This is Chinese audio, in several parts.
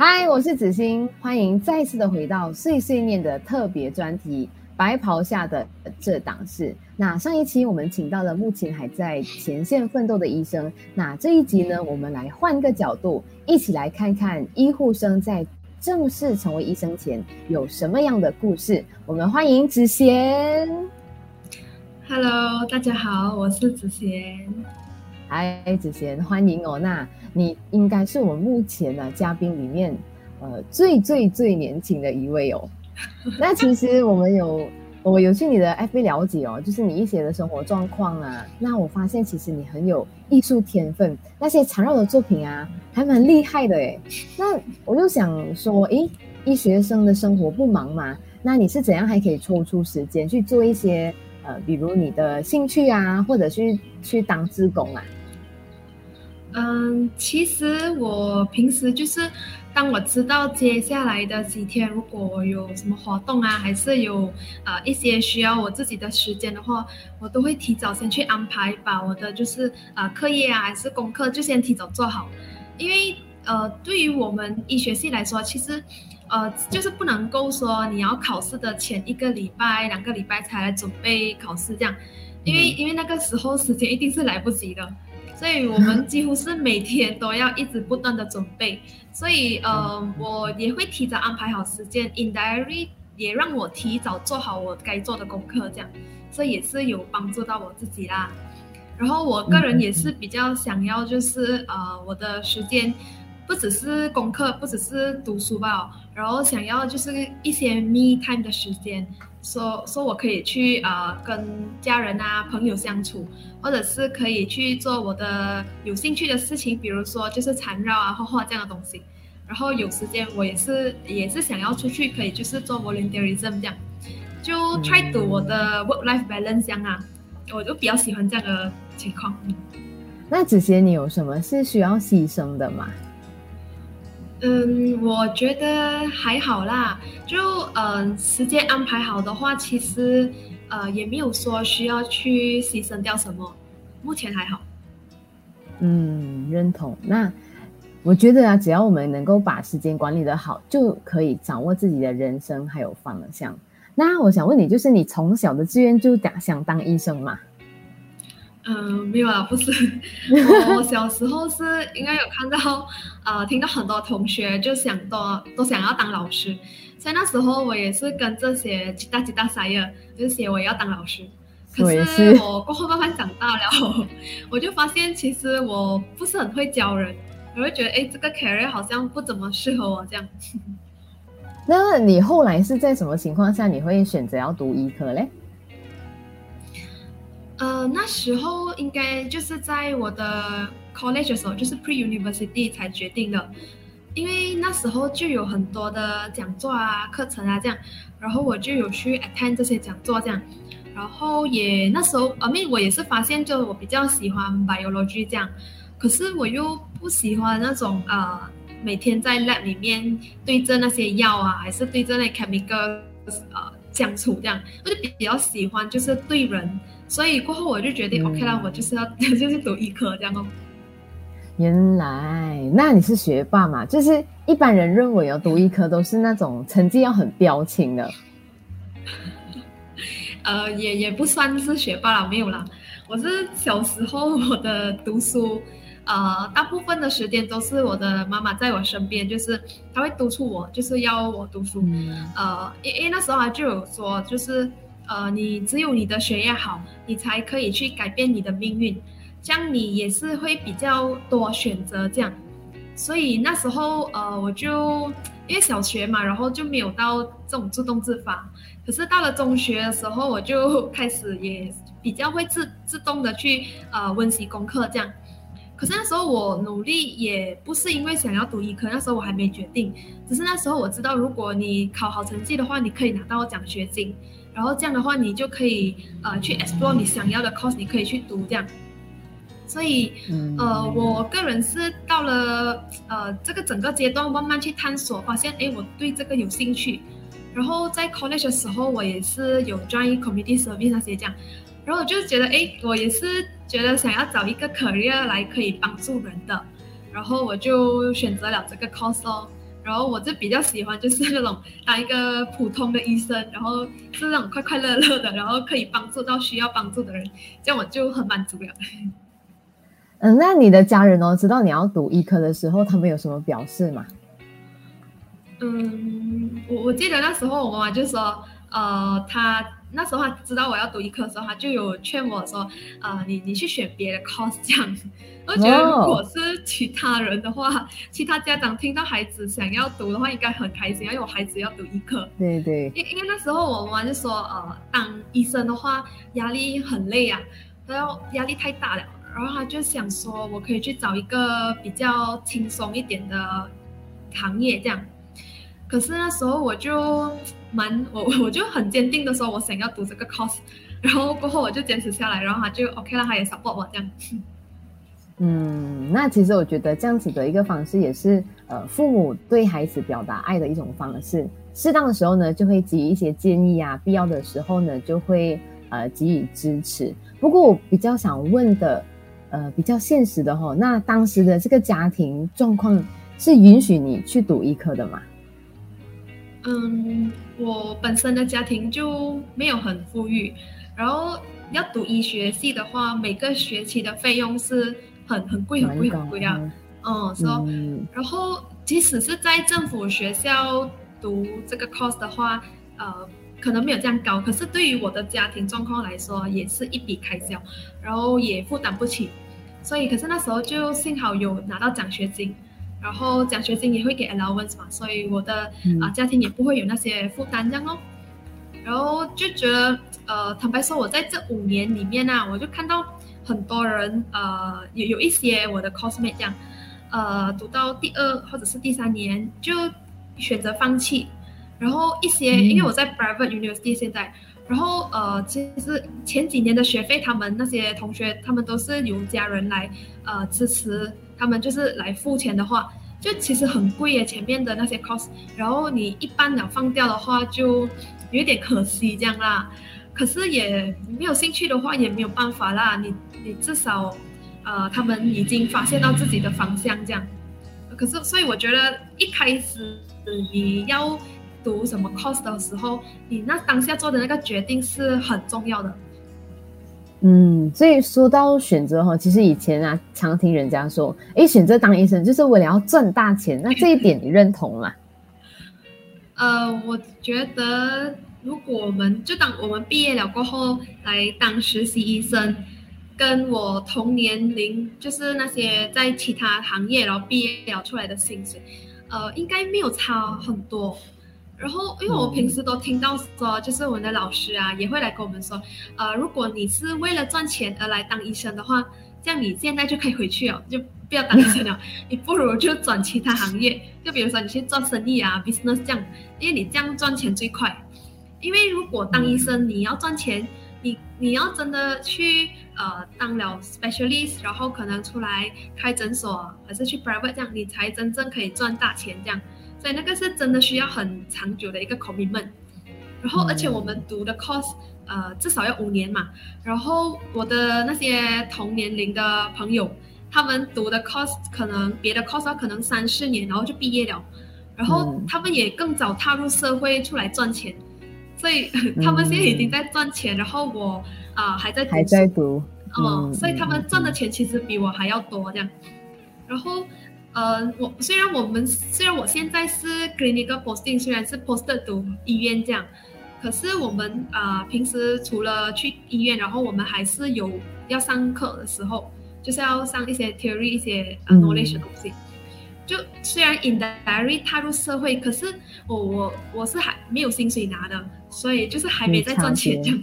嗨，我是子欣，欢迎再次的回到碎碎念的特别专题《白袍下的这档事》。那上一期我们请到了目前还在前线奋斗的医生，那这一集呢，我们来换个角度，一起来看看医护生在正式成为医生前有什么样的故事。我们欢迎子贤。Hello，大家好，我是子贤。嗨，子贤，欢迎哦。那你应该是我们目前的嘉宾里面，呃，最最最年轻的一位哦。那其实我们有，我有去你的 FB 了解哦，就是你一些的生活状况啊。那我发现其实你很有艺术天分，那些缠绕的作品啊，还蛮厉害的诶。那我就想说，诶，医学生的生活不忙吗？那你是怎样还可以抽出时间去做一些呃，比如你的兴趣啊，或者去去当志工啊？嗯，其实我平时就是，当我知道接下来的几天，如果我有什么活动啊，还是有啊、呃、一些需要我自己的时间的话，我都会提早先去安排，把我的就是啊、呃、课业啊还是功课就先提早做好，因为呃对于我们医学系来说，其实呃就是不能够说你要考试的前一个礼拜、两个礼拜才来准备考试这样，因为、嗯、因为那个时候时间一定是来不及的。所以我们几乎是每天都要一直不断的准备，所以呃，我也会提早安排好时间，in diary 也让我提早做好我该做的功课，这样，这也是有帮助到我自己啦。然后我个人也是比较想要，就是呃，我的时间不只是功课，不只是读书吧，然后想要就是一些 me time 的时间。说说我可以去啊、呃，跟家人啊、朋友相处，或者是可以去做我的有兴趣的事情，比如说就是缠绕啊、画画这样的东西。然后有时间我也是也是想要出去，可以就是做 volunteerism 这样，就 try to 我的 work life balance 这样啊，我就比较喜欢这样的情况。那子贤，你有什么是需要牺牲的吗？嗯，我觉得还好啦，就嗯、呃，时间安排好的话，其实呃也没有说需要去牺牲掉什么，目前还好。嗯，认同。那我觉得啊，只要我们能够把时间管理得好，就可以掌握自己的人生还有方向。那我想问你，就是你从小的志愿就想想当医生嘛？嗯，没有啊，不是。我小时候是应该有看到，呃，听到很多同学就想多都想要当老师，所以那时候我也是跟这些其他其他小儿就是写我也要当老师。可是我过后慢慢长大了，我就发现其实我不是很会教人，我会觉得哎，这个 career 好像不怎么适合我这样。那你后来是在什么情况下你会选择要读医科嘞？呃，那时候应该就是在我的 college 的时候，就是 pre-university 才决定的，因为那时候就有很多的讲座啊、课程啊这样，然后我就有去 attend 这些讲座这样，然后也那时候，I mean 我也是发现，就我比较喜欢 biology 这样，可是我又不喜欢那种呃每天在 lab 里面对着那些药啊，还是对着那 chemical 呃相处这样，我就比较喜欢就是对人。所以过后我就决定、嗯、，OK 啦，我就是要 就是读医科这样哦。原来，那你是学霸嘛？就是一般人认为要读医科都是那种成绩要很标清的。呃，也也不算是学霸啦，没有啦。我是小时候我的读书，呃，大部分的时间都是我的妈妈在我身边，就是她会督促我，就是要我读书。嗯、呃，因因为那时候她就有说，就是。呃，你只有你的学业好，你才可以去改变你的命运，这样你也是会比较多选择这样。所以那时候，呃，我就因为小学嘛，然后就没有到这种自动自发。可是到了中学的时候，我就开始也比较会自自动的去呃温习功课这样。可是那时候我努力也不是因为想要读医科，那时候我还没决定，只是那时候我知道，如果你考好成绩的话，你可以拿到奖学金。然后这样的话，你就可以呃去 explore 你想要的 course，你可以去读这样。所以呃，我个人是到了呃这个整个阶段，慢慢去探索，发现哎，我对这个有兴趣。然后在 college 的时候，我也是有 join community service 那些这样。然后我就觉得哎，我也是觉得想要找一个 career 来可以帮助人的。然后我就选择了这个 course 哦。然后我就比较喜欢就是那种当一个普通的医生，然后是那种快快乐乐的，然后可以帮助到需要帮助的人，这样我就很满足了。嗯，那你的家人哦，知道你要读医科的时候，他们有什么表示吗？嗯，我我记得那时候我妈妈就说，呃，她那时候他知道我要读医科的时候，他就有劝我说，呃，你你去选别的 course 这样。我觉得如果是其他人的话，oh. 其他家长听到孩子想要读的话，应该很开心，因为我孩子要读医科。对对。因因为那时候我妈妈就说，呃，当医生的话压力很累啊，然后压力太大了，然后他就想说我可以去找一个比较轻松一点的行业这样。可是那时候我就 蛮我我就很坚定的说，我想要读这个 course，然后过后我就坚持下来，然后他就 OK 了，他也 support 我这样。嗯，那其实我觉得这样子的一个方式也是呃父母对孩子表达爱的一种方式。适当的时候呢，就会给予一些建议啊；必要的时候呢，就会呃给予支持。不过我比较想问的，呃比较现实的齁，那当时的这个家庭状况是允许你去读医科的吗？嗯，我本身的家庭就没有很富裕，然后要读医学系的话，每个学期的费用是很很贵很贵很贵啊。嗯，说、嗯，然后即使是在政府学校读这个 course 的话，呃，可能没有这样高，可是对于我的家庭状况来说，也是一笔开销，然后也负担不起，所以可是那时候就幸好有拿到奖学金。然后奖学金也会给 allowance 嘛，所以我的啊、嗯呃、家庭也不会有那些负担这样哦。然后就觉得呃，坦白说，我在这五年里面呢、啊，我就看到很多人呃，有有一些我的 coursemate 这样，呃，读到第二或者是第三年就选择放弃。然后一些、嗯、因为我在 private university 现在，然后呃，其实前几年的学费，他们那些同学他们都是由家人来呃支持。他们就是来付钱的话，就其实很贵耶，前面的那些 cost，然后你一半了放掉的话，就有点可惜这样啦。可是也没有兴趣的话，也没有办法啦。你你至少，呃，他们已经发现到自己的方向这样。可是所以我觉得一开始你要读什么 cost 的时候，你那当下做的那个决定是很重要的。嗯，所以说到选择哈，其实以前啊，常听人家说，哎，选择当医生就是为了要赚大钱，那这一点你认同吗？呃，我觉得如果我们就当我们毕业了过后来当实习医生，跟我同年龄，就是那些在其他行业然后毕业了出来的薪水，呃，应该没有差很多。然后，因为我平时都听到说，就是我们的老师啊，也会来跟我们说，呃，如果你是为了赚钱而来当医生的话，这样你现在就可以回去哦，就不要当医生了，你不如就转其他行业，就比如说你去做生意啊，business 这样，因为你这样赚钱最快。因为如果当医生你要赚钱，你你要真的去呃当了 specialist，然后可能出来开诊所，还是去 private 这样，你才真正可以赚大钱这样。所以那个是真的需要很长久的一个 commitment，然后而且我们读的 course，呃，至少要五年嘛。然后我的那些同年龄的朋友，他们读的 course 可能别的 course 可能三四年，然后就毕业了。然后他们也更早踏入社会出来赚钱，所以他们现在已经在赚钱，然后我啊、呃、还在读还在读，哦、嗯，所以他们赚的钱其实比我还要多这样，然后。呃，我虽然我们虽然我现在是 clinical posting，虽然是 poster 读医院这样，可是我们啊、呃、平时除了去医院，然后我们还是有要上课的时候，就是要上一些 theory 一些、uh, knowledge 的东西。嗯、就虽然 indirectly 踏入社会，可是我我我是还没有薪水拿的，所以就是还没在赚钱这样。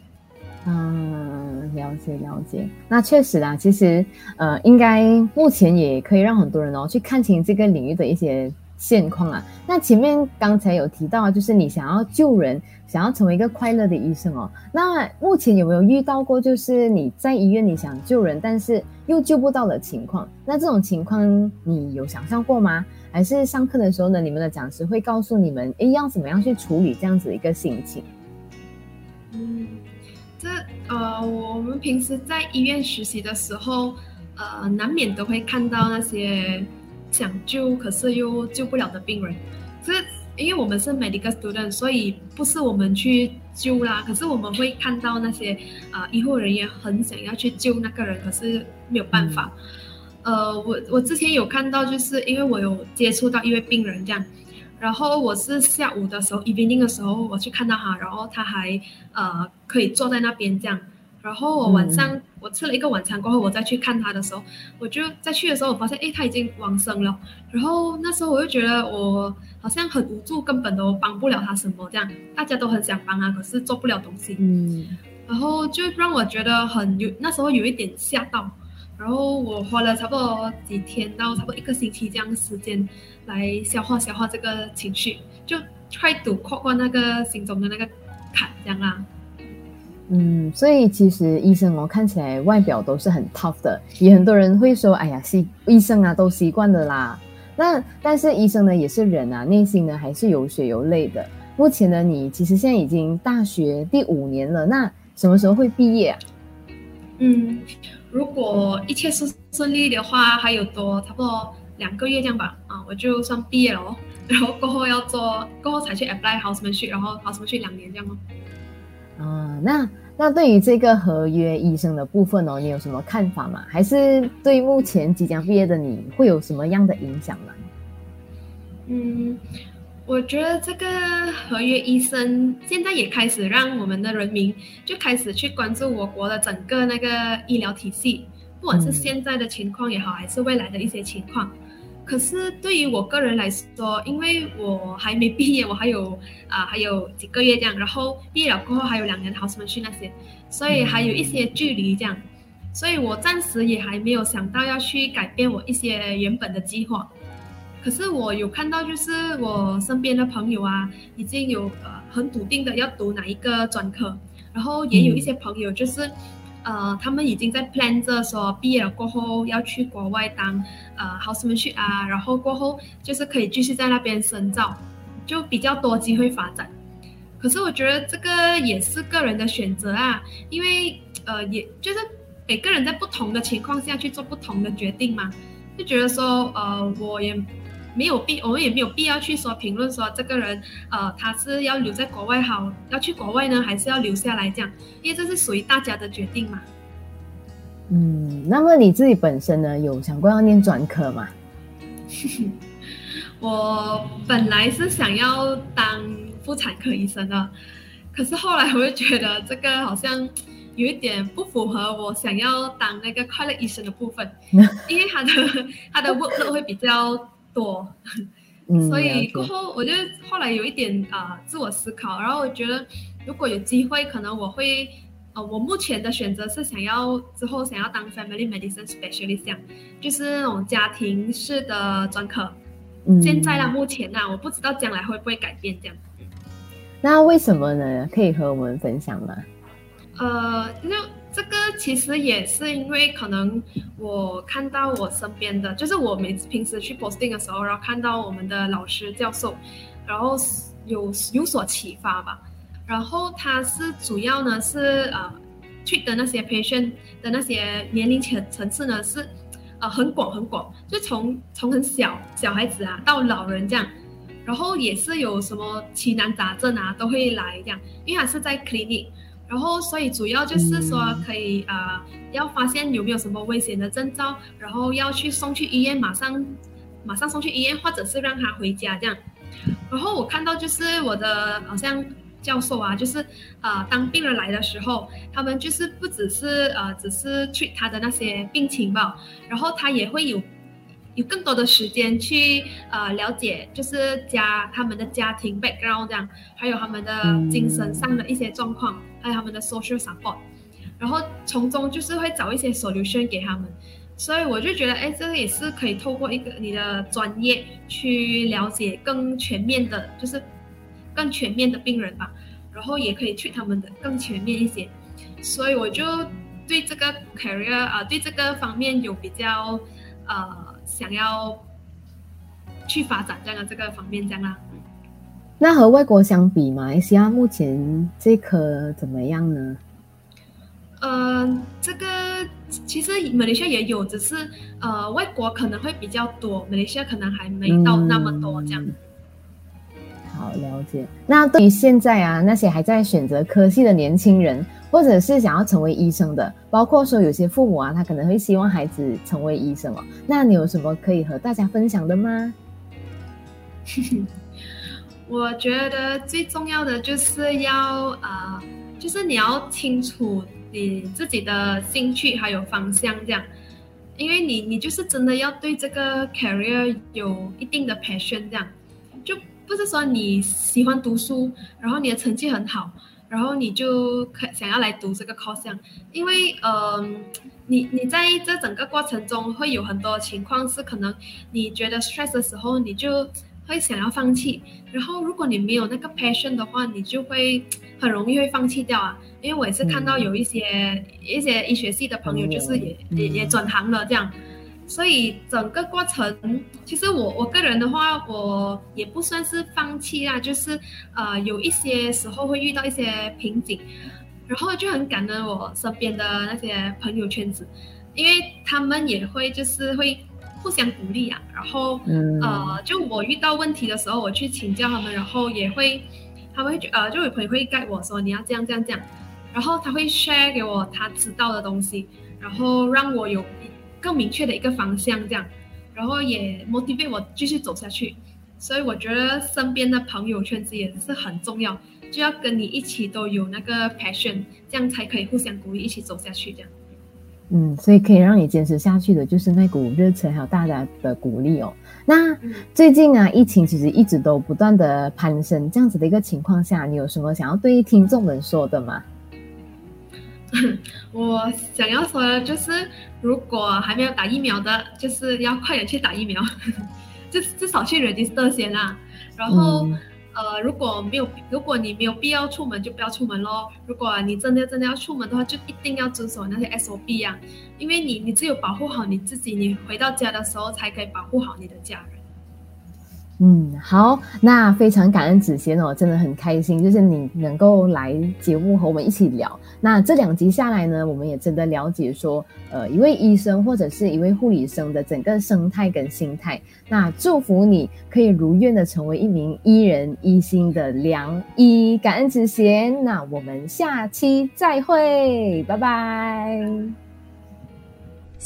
嗯，了解了解。那确实啦，其实呃，应该目前也可以让很多人哦去看清这个领域的一些现况啊。那前面刚才有提到，就是你想要救人，想要成为一个快乐的医生哦。那目前有没有遇到过，就是你在医院里想救人，但是又救不到的情况？那这种情况你有想象过吗？还是上课的时候呢，你们的讲师会告诉你们，诶，要怎么样去处理这样子一个心情？嗯。这呃，我们平时在医院实习的时候，呃，难免都会看到那些想救可是又救不了的病人，这因为我们是 medical student，所以不是我们去救啦。可是我们会看到那些啊、呃、医护人员很想要去救那个人，可是没有办法。嗯、呃，我我之前有看到，就是因为我有接触到一位病人这样，然后我是下午的时候 evening 的时候我去看到他，然后他还呃可以坐在那边这样。然后我晚上、嗯、我吃了一个晚餐过后，我再去看他的时候，我就再去的时候，我发现，哎，他已经往生了。然后那时候我就觉得我好像很无助，根本都帮不了他什么。这样大家都很想帮啊，可是做不了东西。嗯。然后就让我觉得很有，那时候有一点吓到。然后我花了差不多几天到差不多一个星期这样的时间来消化消化这个情绪，就 try to 跨过那个心中的那个坎，这样啦。嗯，所以其实医生哦，看起来外表都是很 tough 的，也很多人会说，哎呀，习医生啊都习惯了啦。那但是医生呢也是人啊，内心呢还是有血有泪的。目前呢，你其实现在已经大学第五年了，那什么时候会毕业啊？嗯，如果一切顺顺利的话，还有多差不多两个月这样吧，啊，我就算毕业了哦。然后过后要做，过后才去 apply housemanship，然后 housemanship 两年这样哦。啊，那那对于这个合约医生的部分哦，你有什么看法吗？还是对目前即将毕业的你会有什么样的影响呢？嗯，我觉得这个合约医生现在也开始让我们的人民就开始去关注我国的整个那个医疗体系，不管是现在的情况也好，还是未来的一些情况。可是对于我个人来说，因为我还没毕业，我还有啊、还有几个月这样，然后毕业了过后还有两年的 housemanship 那些，所以还有一些距离这样，所以我暂时也还没有想到要去改变我一些原本的计划。可是我有看到，就是我身边的朋友啊，已经有呃很笃定的要读哪一个专科，然后也有一些朋友就是。呃，他们已经在 plan 着说，毕业了过后要去国外当呃 housemanship 啊，然后过后就是可以继续在那边深造，就比较多机会发展。可是我觉得这个也是个人的选择啊，因为呃，也就是每个人在不同的情况下去做不同的决定嘛，就觉得说呃，我也。没有必，我们也没有必要去说评论说这个人，呃，他是要留在国外好，要去国外呢，还是要留下来这样？因为这是属于大家的决定嘛。嗯，那么你自己本身呢，有想过要念专科吗？我本来是想要当妇产科医生的，可是后来我就觉得这个好像有一点不符合我想要当那个快乐医生的部分，因为他的他的 workload 会比较。多，所以过后我就后来有一点啊、呃、自我思考，然后我觉得如果有机会，可能我会呃我目前的选择是想要之后想要当 family medicine specialist，就是那种家庭式的专科。嗯、现在呢，目前呢，我不知道将来会不会改变这样。那为什么呢？可以和我们分享吗？呃，就。这个其实也是因为可能我看到我身边的，就是我每次平时去 posting 的时候，然后看到我们的老师教授，然后有有所启发吧。然后他是主要呢是呃去的那些 patient 的那些年龄层层次呢是呃很广很广，就从从很小小孩子啊到老人这样，然后也是有什么奇难杂症啊都会来这样，因为他是在 clinic。然后，所以主要就是说，可以啊、呃，要发现有没有什么危险的征兆，然后要去送去医院，马上马上送去医院，或者是让他回家这样。然后我看到就是我的好像教授啊，就是啊、呃，当病人来的时候，他们就是不只是呃，只是 treat 他的那些病情吧，然后他也会有。有更多的时间去呃了解，就是家他们的家庭 background 这样，还有他们的精神上的一些状况，还有他们的 social support，然后从中就是会找一些 solution 给他们，所以我就觉得，哎，这个也是可以透过一个你的专业去了解更全面的，就是更全面的病人吧，然后也可以去他们的更全面一些，所以我就对这个 career 啊、对这个方面有比较呃。想要去发展这样的这个方面，这样啦。那和外国相比，马来西亚目前这颗怎么样呢？呃，这个其实马来西亚也有，只是呃外国可能会比较多，马来西亚可能还没到那么多这样。好，了解。那对于现在啊，那些还在选择科系的年轻人，或者是想要成为医生的，包括说有些父母啊，他可能会希望孩子成为医生哦。那你有什么可以和大家分享的吗？我觉得最重要的就是要呃，就是你要清楚你自己的兴趣还有方向，这样，因为你你就是真的要对这个 career 有一定的 passion，这样，就不是说你喜欢读书，然后你的成绩很好，然后你就可想要来读这个 course，因为嗯、呃，你你在这整个过程中会有很多情况是可能你觉得 stress 的时候，你就。会想要放弃，然后如果你没有那个 passion 的话，你就会很容易会放弃掉啊。因为我也是看到有一些、嗯、一些医学系的朋友，就是也、嗯、也也转行了这样，所以整个过程，其实我我个人的话，我也不算是放弃啊，就是呃有一些时候会遇到一些瓶颈，然后就很感恩我身边的那些朋友圈子，因为他们也会就是会。互相鼓励啊，然后，嗯、呃，就我遇到问题的时候，我去请教他们，然后也会，他们会呃，就有朋友会带我说你要这样这样这样，然后他会 share 给我他知道的东西，然后让我有更明确的一个方向这样，然后也 motivate 我继续走下去，所以我觉得身边的朋友圈子也是很重要，就要跟你一起都有那个 passion，这样才可以互相鼓励一起走下去这样。嗯，所以可以让你坚持下去的，就是那股热忱，还有大家的鼓励哦。那最近啊，疫情其实一直都不断的攀升，这样子的一个情况下，你有什么想要对听众们说的吗？我想要说的就是，如果还没有打疫苗的，就是要快点去打疫苗，就至少去 register 先啦。然后。嗯呃，如果没有，如果你没有必要出门，就不要出门咯。如果你真的真的要出门的话，就一定要遵守那些 SOP、啊，因为你你只有保护好你自己，你回到家的时候才可以保护好你的家人。嗯，好，那非常感恩子贤哦，真的很开心，就是你能够来节目和我们一起聊。那这两集下来呢，我们也真的了解说，呃，一位医生或者是一位护理生的整个生态跟心态。那祝福你可以如愿的成为一名医人医心的良医，感恩子贤。那我们下期再会，拜拜。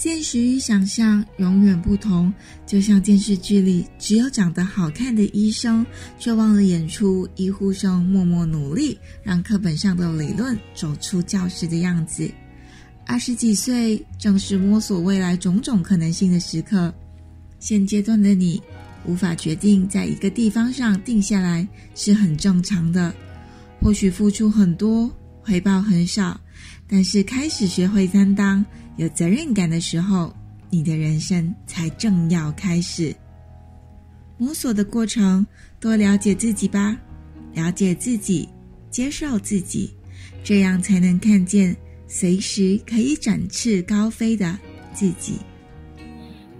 现实与想象永远不同，就像电视剧里只有长得好看的医生，却忘了演出医护生默默努力，让课本上的理论走出教室的样子。二十几岁正是摸索未来种种可能性的时刻，现阶段的你无法决定在一个地方上定下来是很正常的，或许付出很多，回报很少，但是开始学会担当。有责任感的时候，你的人生才正要开始。摸索的过程，多了解自己吧，了解自己，接受自己，这样才能看见随时可以展翅高飞的自己。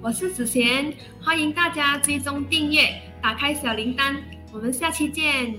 我是子贤，欢迎大家追踪订阅，打开小铃铛，我们下期见。